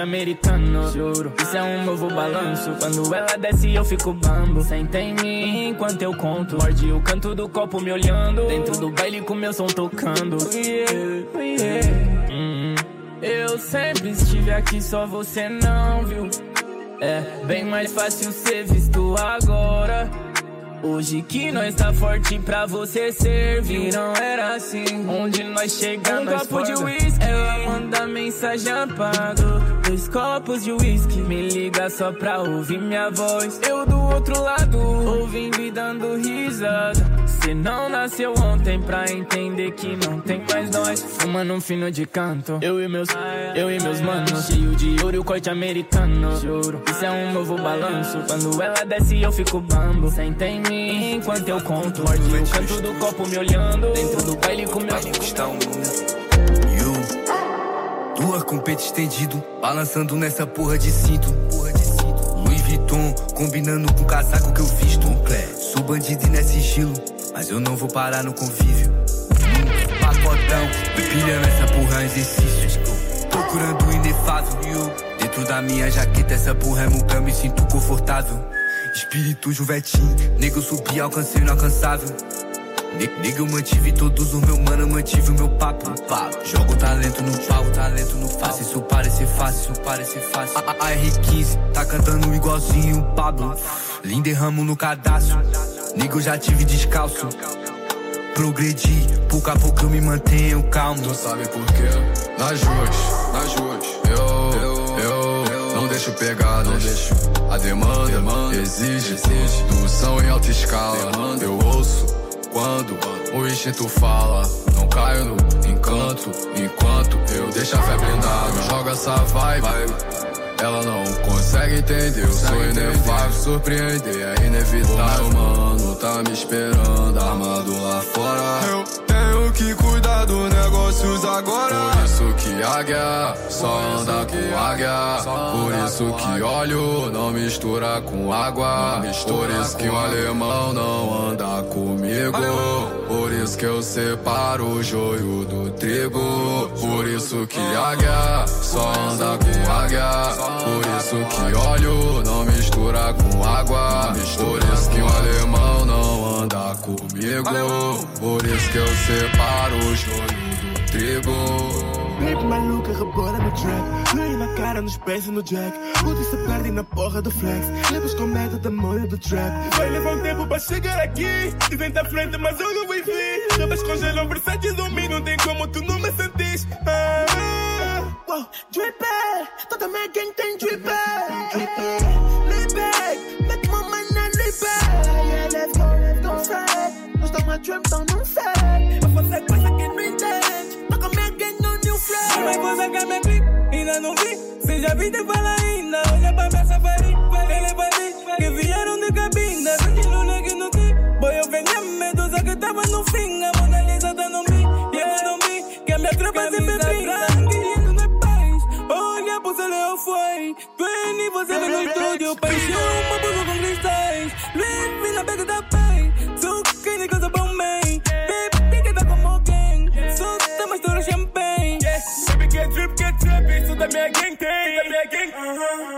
americano Juro, isso é um novo balanço Quando ela desce eu fico bambo Senta em mim enquanto eu conto Morde o canto do copo me olhando Dentro do baile com meu som tocando Yeah, yeah. Hum, Eu sempre estive aqui, só você não viu É bem mais fácil ser visto agora Hoje que nós tá forte pra você servir. Não era assim. Onde nós chegamos, um copo de whisky. Ela manda mensagem apago. Dois copos de whisky. Me liga só pra ouvir minha voz. Eu do outro lado, ouvindo e dando risada. Cê não nasceu ontem pra entender que não tem mais nós. Fumando um fino de canto. Eu e meus, eu e meus manos. Cheio de ouro e o corte americano. Juro, isso é um novo balanço. Quando ela desce, eu fico bambo. Senta em mim enquanto eu conto. Morde o canto do copo me olhando. Dentro do baile com meu. Está um. Duas com peito estendido. Balançando nessa porra de cinto. Porra de cinto. Louis Vuitton. Combinando com o casaco que eu visto. Sou bandido e nesse estilo. Mas eu não vou parar no convívio. Pacotão, empilhando essa porra é exercício. Procurando o inefável. Dentro da minha jaqueta, essa porra é muca, me sinto confortável. Espírito juvetim, nego subi, alcancei o inalcançável. Nega, eu mantive todos os meus mano, mantive o meu papo. Jogo talento no pau, talento no papo. Isso parece fácil, isso parece fácil. A, a, a R15 tá cantando igualzinho o Pablo. Lindo ramo no cadastro. Nigga, eu já tive descalço. Progredi, pouco a pouco eu me mantenho calmo. Tu sabe por quê? Nas ruas, nas ruas, eu, eu, eu não deixo pegar, não deixo. A demanda, demanda exige, exige produção em alta escala. Demanda. Eu ouço quando o instinto fala. Não caio no encanto, enquanto eu deixo a fé blindada. Joga essa vibe. Ela não consegue entender, eu sou inefável, surpreender é inevitável. O mano tá me esperando, armado lá fora. Eu que cuidar dos negócios agora. Por isso que águia só anda com águia. Por isso que óleo não mistura com água. Por isso que o alemão não anda comigo. Por isso que eu separo o joio do trigo. Por isso que águia só anda com águia. Por isso que óleo não mistura com água. Por isso que o alemão não anda comigo. Por isso que eu separo o joio do trigo. Baby maluca, rebola no track. Loiro na cara, nos pés e no jack. Puta se perde na porra do flex. Levas com medo da molho do trap Vai levar um tempo pra chegar aqui. Dizem tá frente, mas eu não vou vir. Rabas congelam versáteis em mim Não tem como tu não me sentires. Ah, ah. Wow, dripper Toda minha gang tem dripper Trap, então não sei Eu faço coisa que não entende Toca minha gang no new flag Mas coisa que me vi, ainda não vi. Se já vi, te fala ainda. Olha pra minha safari, ele vai vir Que vieram de cabina, sentindo que não tem Boy, eu venho a medusa que tava no fim. A Mona Lisa tá no mim, e eu não vi Que a minha tropa sempre brinca olha pro céu eu foi. Twenty, você vem no estúdio. Paixão, uma blusa com cristais. Live na beca da paz minha gang tem Da minha gang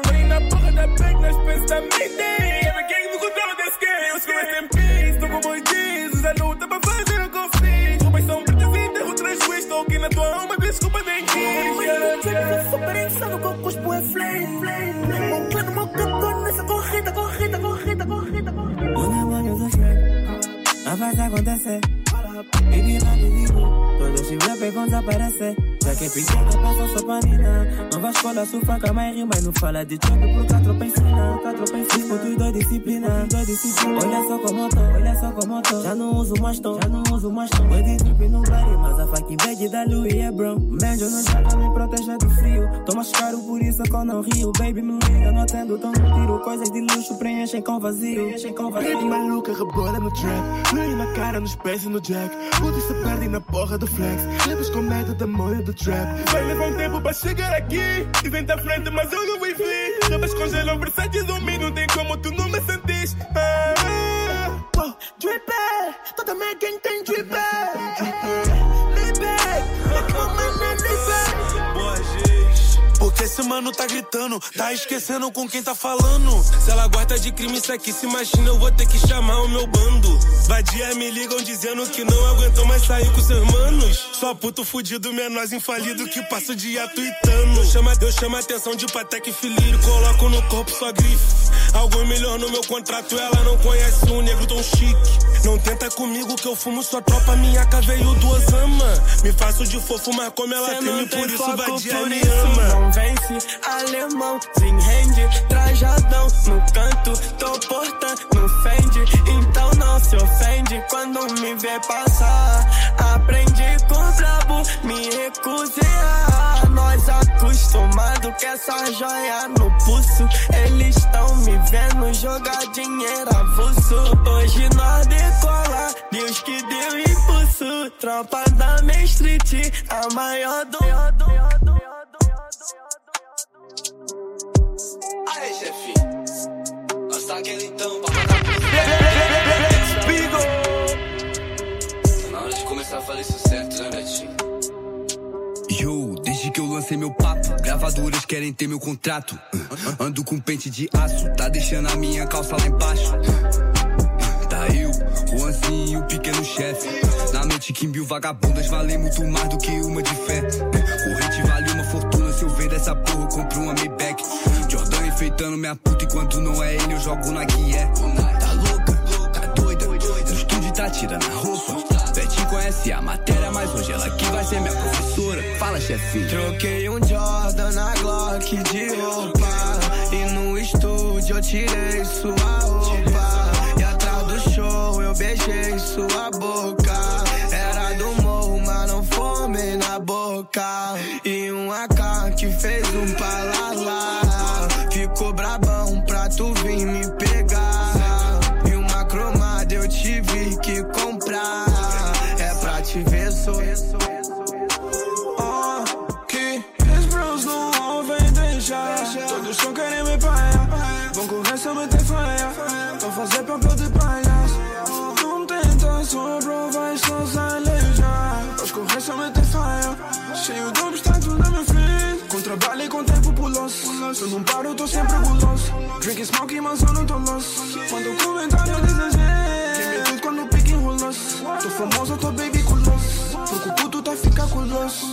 Põe na porra da bag Nós pensamos também tem A minha gang no controle desse game Os caras em peace Tô com boi jeans Usa luta pra fazer o que eu fiz Roupas são pretas e enterro transfuis Estou aqui na tua alma Desculpa, nem quis Super insano com cuspo é flame Flame Meu plano, meu cantor Nessa corrida, corrida, corrida, corrida, corrida No demônio do Shrek Não faz acontecer Baby, não ligo Todo chifre pegam desaparecer Que é pequena, passa só panina Nova escola, surfa, cama e rima E não fala de choque por quatro ensinar Quatro pra ensinar Disputo dois disciplina Dois disciplina Olha só como tô, olha só como tô Já não uso mais tom, já não uso mais tom Foi de drip no body Mas a fucking bag da Louis é brown. Banjo no jaca me protege do frio. Tô mais caro por isso que eu não rio Baby, me liga, não atendo, tão no tiro Coisas de luxo preenchem com vazio Preenchem com vazio Baby maluca, rebola no track. Loiro na cara, nos pés e no jack Puta se perde na porra do flex. Levas com medo da molho do trap. Vai levar um tempo pra chegar aqui Dizem tá frente, mas eu não vir. Rabas congelam versáteis em mim Não tem como tu não me sentires ah, ah. Wow, dripper Toda minha gang tem dripper esse mano tá gritando, tá esquecendo com quem tá falando. Se ela gosta de crime, isso aqui se imagina, eu vou ter que chamar o meu bando. Vadia me ligam dizendo que não aguentam mais sair com seus manos. Só puto fudido, menor infalido que passa o dia tweetando. Eu chamo, eu chamo a atenção de Patek Filho, coloco no corpo sua grife. Algo melhor no meu contrato, ela não conhece um negro tão chique. Não tenta comigo que eu fumo sua tropa, minha veio do Osama. Me faço de fofo, mas como ela Cê treme, não tem por isso vadia por me isso ama. Não vence, alemão, rende, trajadão no canto, tô portando fende. Então não se ofende quando me vê passar. Aprendi com o brabo, me recusei a nós acostumado com essa joia no pulso. Eles tão me vendo jogar dinheiro avulso. Hoje nós decola, Deus que deu impulso. Tropa da Main Street, a maior do. Aí, chefe. Lança aquele então pra matar Na hora de começar a fazer isso que eu lancei meu papo, gravadoras querem ter meu contrato. Uh, Ando com pente de aço, tá deixando a minha calça lá embaixo. Tá eu, Juanzinho, o pequeno chefe. Na mente que mil vagabundas valem muito mais do que uma de fé. Corrente vale uma fortuna, se eu vender essa porra, eu compro uma Maybach. Jordan enfeitando minha puta, e quando não é ele, eu jogo na guié. Tá louca? Tá doida? No estúdio tá tirando a roupa. Betinho conhece a matéria, mas hoje ela que vai ser minha professora. Fala, chefinho. Troquei um Jordan na Glock de roupa. E no estúdio eu tirei sua roupa. E atrás do show eu beijei sua boca. Era do morro, mas não fome na boca. E um AK que fez um palalá. Ficou brabão pra tu vir me pegar. Eu não paro, tô sempre guloso. Drink smoke, mas eu não tô lost. Quando o comentário diz gente. Quem me tudo quando o pique enrolos. Tô famoso, tô baby culoso. Porque o puto tá ficar culoso.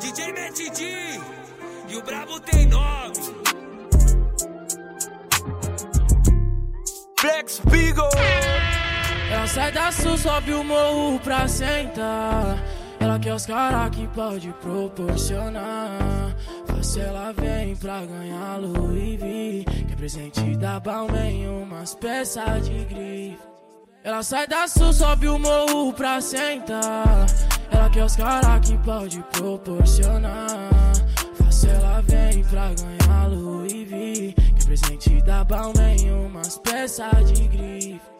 DJ Metidi e o Brabo tem nome. Flex Beagle. Ela sai da sul, sobe o morro pra sentar. Ela quer os caras que pode proporcionar. Fácil ela vem pra ganhar Louis V. Quer presente da Balmain, umas peças de grife. Ela sai da sul, sobe o morro pra sentar. Ela quer os caras que pode proporcionar. Fácil ela vem pra ganhar Louis V. Quer presente da Balmain, umas peças de grife.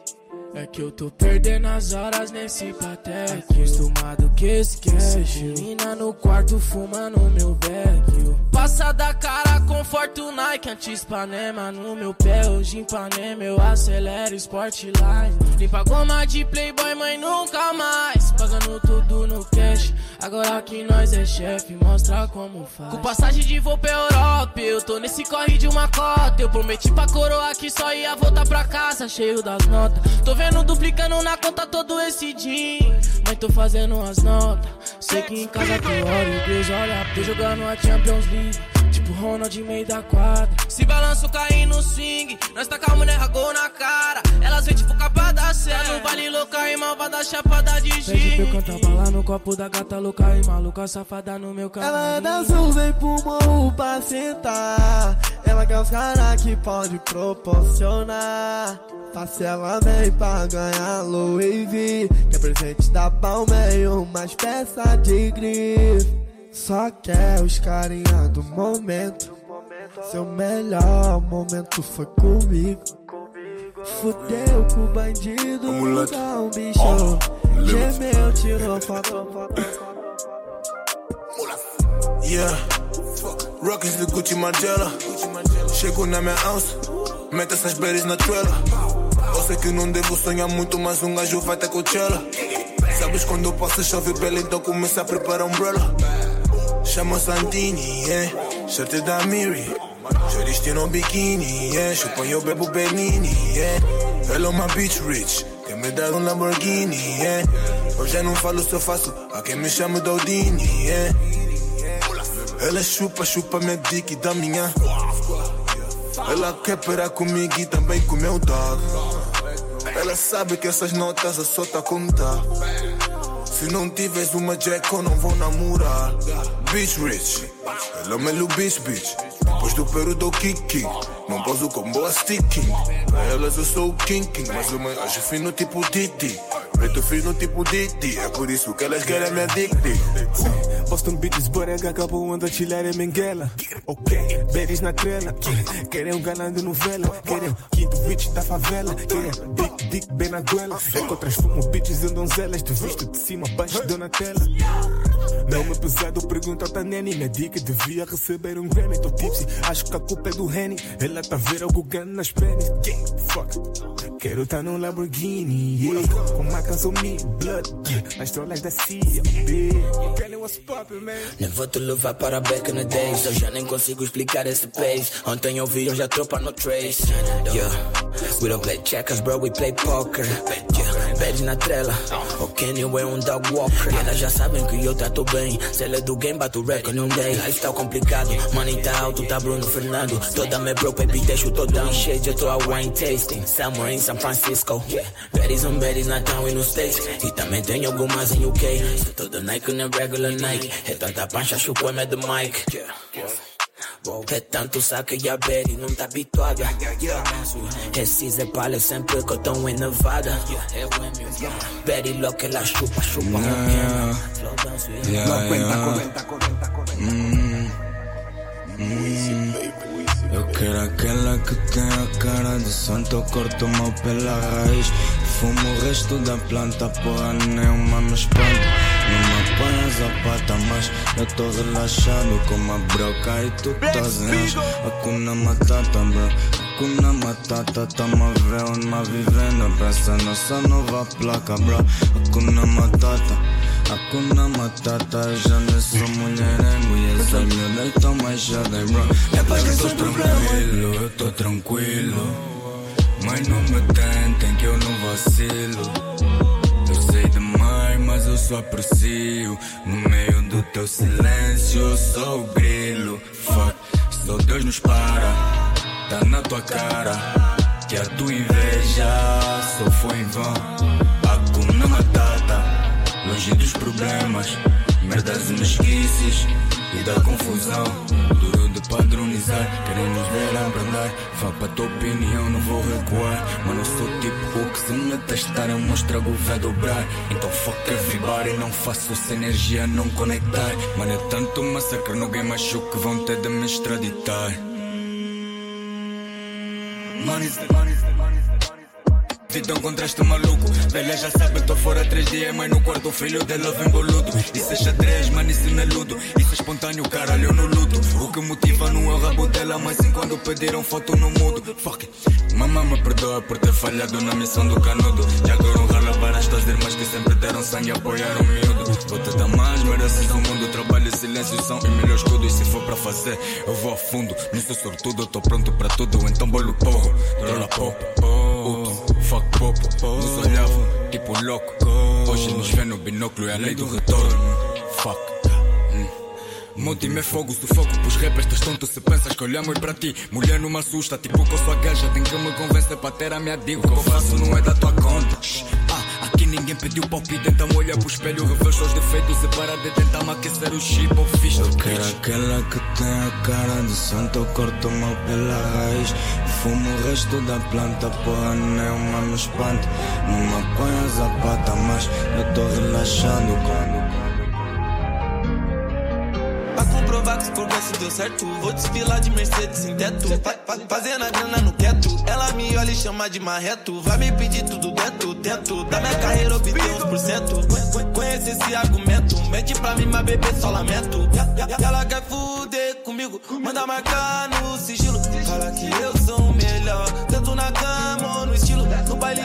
É que eu tô perdendo as horas nesse patético Acostumado que esquece. Menina no quarto fumando meu beck Passa da cara conforto Nike. Anti-Spanema no meu pé Hoje em Ipanema eu acelero Sportline. Limpa goma de playboy, mãe nunca mais. Pagando tudo no cash Agora que nós é chefe, mostra como faz. Com passagem de voo pra Europa Eu tô nesse corre de uma cota. Eu prometi pra coroa que só ia voltar pra casa Cheio das notas. Tô vendo duplicando na conta todo esse din Mãe, tô fazendo as notas. Sei que em casa tu olha Deus olha Tô jogando a Champions League Tipo Ronald meio da quadra Se balanço cair no swing Nós tá a mulher gol na cara Elas vêm tipo capa da serra No vale louca e malvada chapada de Pede gin eu cantar bala no copo da gata louca e maluca safada no meu carro. Ela é da sul, vem pro morro pra sentar. Ela quer os caras que pode proporcionar. Faça ela vem pra ganhar Louis V. Que é presente da Palmeira, umas peças de grife. Só quer os carinha do momento. Seu melhor momento foi comigo. Fudeu com o bandido, tá um bicho. Gemeu, tirou foto. Yeah. Rockets de Gucci Margiela. Chego na minha alça. Mete essas berries na trela. Eu sei que não devo sonhar muito, mas um gajo vai ter Coachella. Sabes quando passa chove bela, então começa a preparar umbrella. Chama Santini, yeah. Shirt da Miri. Shorties tiram biquíni, yeah. Chupa eu bebo Bellini, yeah. Hello, my bitch rich. Quer me dar um Lamborghini, yeah. Eu já não falo eu faço. A quem me chama Daudini, yeah. Ela chupa, chupa minha dick da minha. Ela quer parar comigo e também com meu dog. Ela sabe que essas notas eu só tá contar. Se não tiveres uma Jack, eu não vou namorar. Bitch rich, ela me o bitch, bitch. Depois do Peru dou kick, Não posso com boa sticking. Pra elas eu sou o king, king mas eu me acho fino tipo Didi. Preto fino tipo Didi, é por isso que elas querem me addicted. Boston bitches, borega, acabou anda chilhar em Benguela. Ok, berries na trela. Querem um galã de novela. Querem quinto bitch da favela. Querem big dick bem na goela. É que eu transformo bitches em donzelas. Te visto de cima, baixo, Donatella. Nome pesado, pergunta a Neni. Minha dica devia receber um Grammy. Tô tipsy, acho que a culpa é do Henny. Ela tá ver algo ganho nas pennies. Fuck. Quero tá num Lamborghini, yeah. Com uma canção Me Blood, yeah. Nas trollas da CIA. Kelly, what's poppin', man? Nem vou te levar para back in the days. Eu já nem consigo explicar esse pace. Ontem eu vi, hoje a tropa no trace. Yeah. We don't play checkers, bro, we play poker. Yeah. Bad na trela. O Kenny é um dog walker. E elas já sabem que eu trato bem. Se ela é do game, bato num day. Lifestyle complicado. Money tá alto, tá Bruno Fernando. Toda me bro, baby, deixo todo em shade. Eu tô a wine tasting. Somewhere in San Francisco. Yeah. Baddies on baddies na town e no States. E também tenho algumas em UK. Se todo Nike na regular Nike. É tanta pancha, chupo é do Mike. Yeah. É tanto saque a Betty não tá habituada. Esses é palha sempre que eu tô em Nevada. Betty louca, ela chupa, chupa, yeah. yeah, Não aguenta, yeah. aguenta, aguenta, aguenta. Mm, mm. Eu quero aquela que tem a cara de santo, corto mal pela raiz. Fumo o resto da planta, porra, nenhuma me espanta. Não me apanhas a pata, mas eu tô relaxado com uma broca e tu estás em Hakuna Matata, bro. Hakuna Matata, tamo a ver uma vivenda. Pra essa nossa nova placa, bro. Hakuna Matata. Hakuna Matata, já não sou mulherengo E essas miúdas tão mais jovens, bro. É pra o problema. tranquilo, eu tô tranquilo. Mas não me tentem que eu não vacilo mas eu só aprecio No meio do teu silêncio, eu sou o grilo Fuck, só Deus nos para Tá na tua cara Que a tua inveja só foi em vão. Hakuna Matata Longe dos problemas, merdas e mesquices e da confusão. Duro de padronizar, querem nos ver abrandar. Vá pra tua opinião, não vou recuar. Mano, eu sou tipo o que se me testar, eu mostro o vai dobrar. Então fuck everybody, não faço essa energia não conectar. Mano, é tanto massacre no game, acho que vão ter de me extraditar. Money, money, Então contra este maluco. Velha já sabe, tô fora três dias Mas no quarto filho dela vem boludo Isso é xadrez, mano, isso não é ludo Isso é espontâneo, caralho, não luto. O que motiva não é o rabo dela Mas sim quando pediram foto no mudo. Fuck it. Mamãe me perdoa por ter falhado na missão do canudo. Já quero honrar para estas irmãs que sempre deram sangue e apoiaram o miúdo. Vou te mais, mereces o mundo. Trabalho e silêncio são os melhores escudos E se for para fazer, eu vou a fundo. Não sou sortudo, tô pronto para tudo. Então bolo porro, rola Puto, fuck popo Nos olhavam, tipo louco Hoje nos vê no binóculo, é a lei do retorno Fuck. Hum. Meu time é fogo, pros rappers, estás tonto se pensas que olhamos para ti Mulher não me assusta, tipo que eu sou a gaja Tem que me convencer para ter a minha dica O que eu faço não é da tua conta Aqui ninguém pediu palpite, então olha pro espelho Rever os defeitos e para de tentar me aquecer o chip ou fiz Eu quero aquela que tem a cara de santo Eu corto mal pela raiz. Fumo o resto da planta, porra nenhuma me espanta Não me apanhas a pata, mas eu tô relaxado quando Pra comprovar que se se deu certo. Vou desfilar de Mercedes em teto. Fa fa Fazendo a grana no quieto Ela me olha e chama de marreto. Vai me pedir tudo dentro, dentro Da minha carreira obter uns por cento. Con- Conhece esse argumento. Mente pra mim, mas bebê só lamento. Ela quer fuder comigo. Manda marcar no sigilo. Fala que eu sou o melhor. Tanto na cama ou no estilo. No baile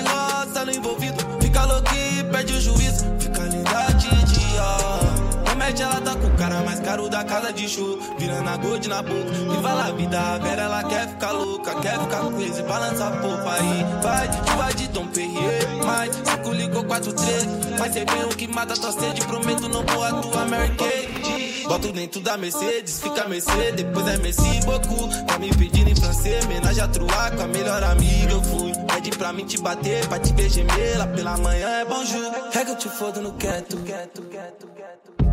cara mais caro da casa de show Virando a gold na boca vai lá, vida Vera ela quer ficar louca Quer ficar com e balança a porra aí Vai, vai de Dom Perrier Mais, 5 ligou 4, 3 Vai ser bem o que mata tua sede Prometo não vou atuar Mary Kay Boto dentro da Mercedes, fica Mercedes, depois é Messi Boku. Tá me pedindo em francês, menagem a truar com a melhor amiga eu fui. Pede pra mim te bater, pra te beijar lá pela manhã é bonjour. É que eu te fodo no quieto, quieto, quieto, quieto.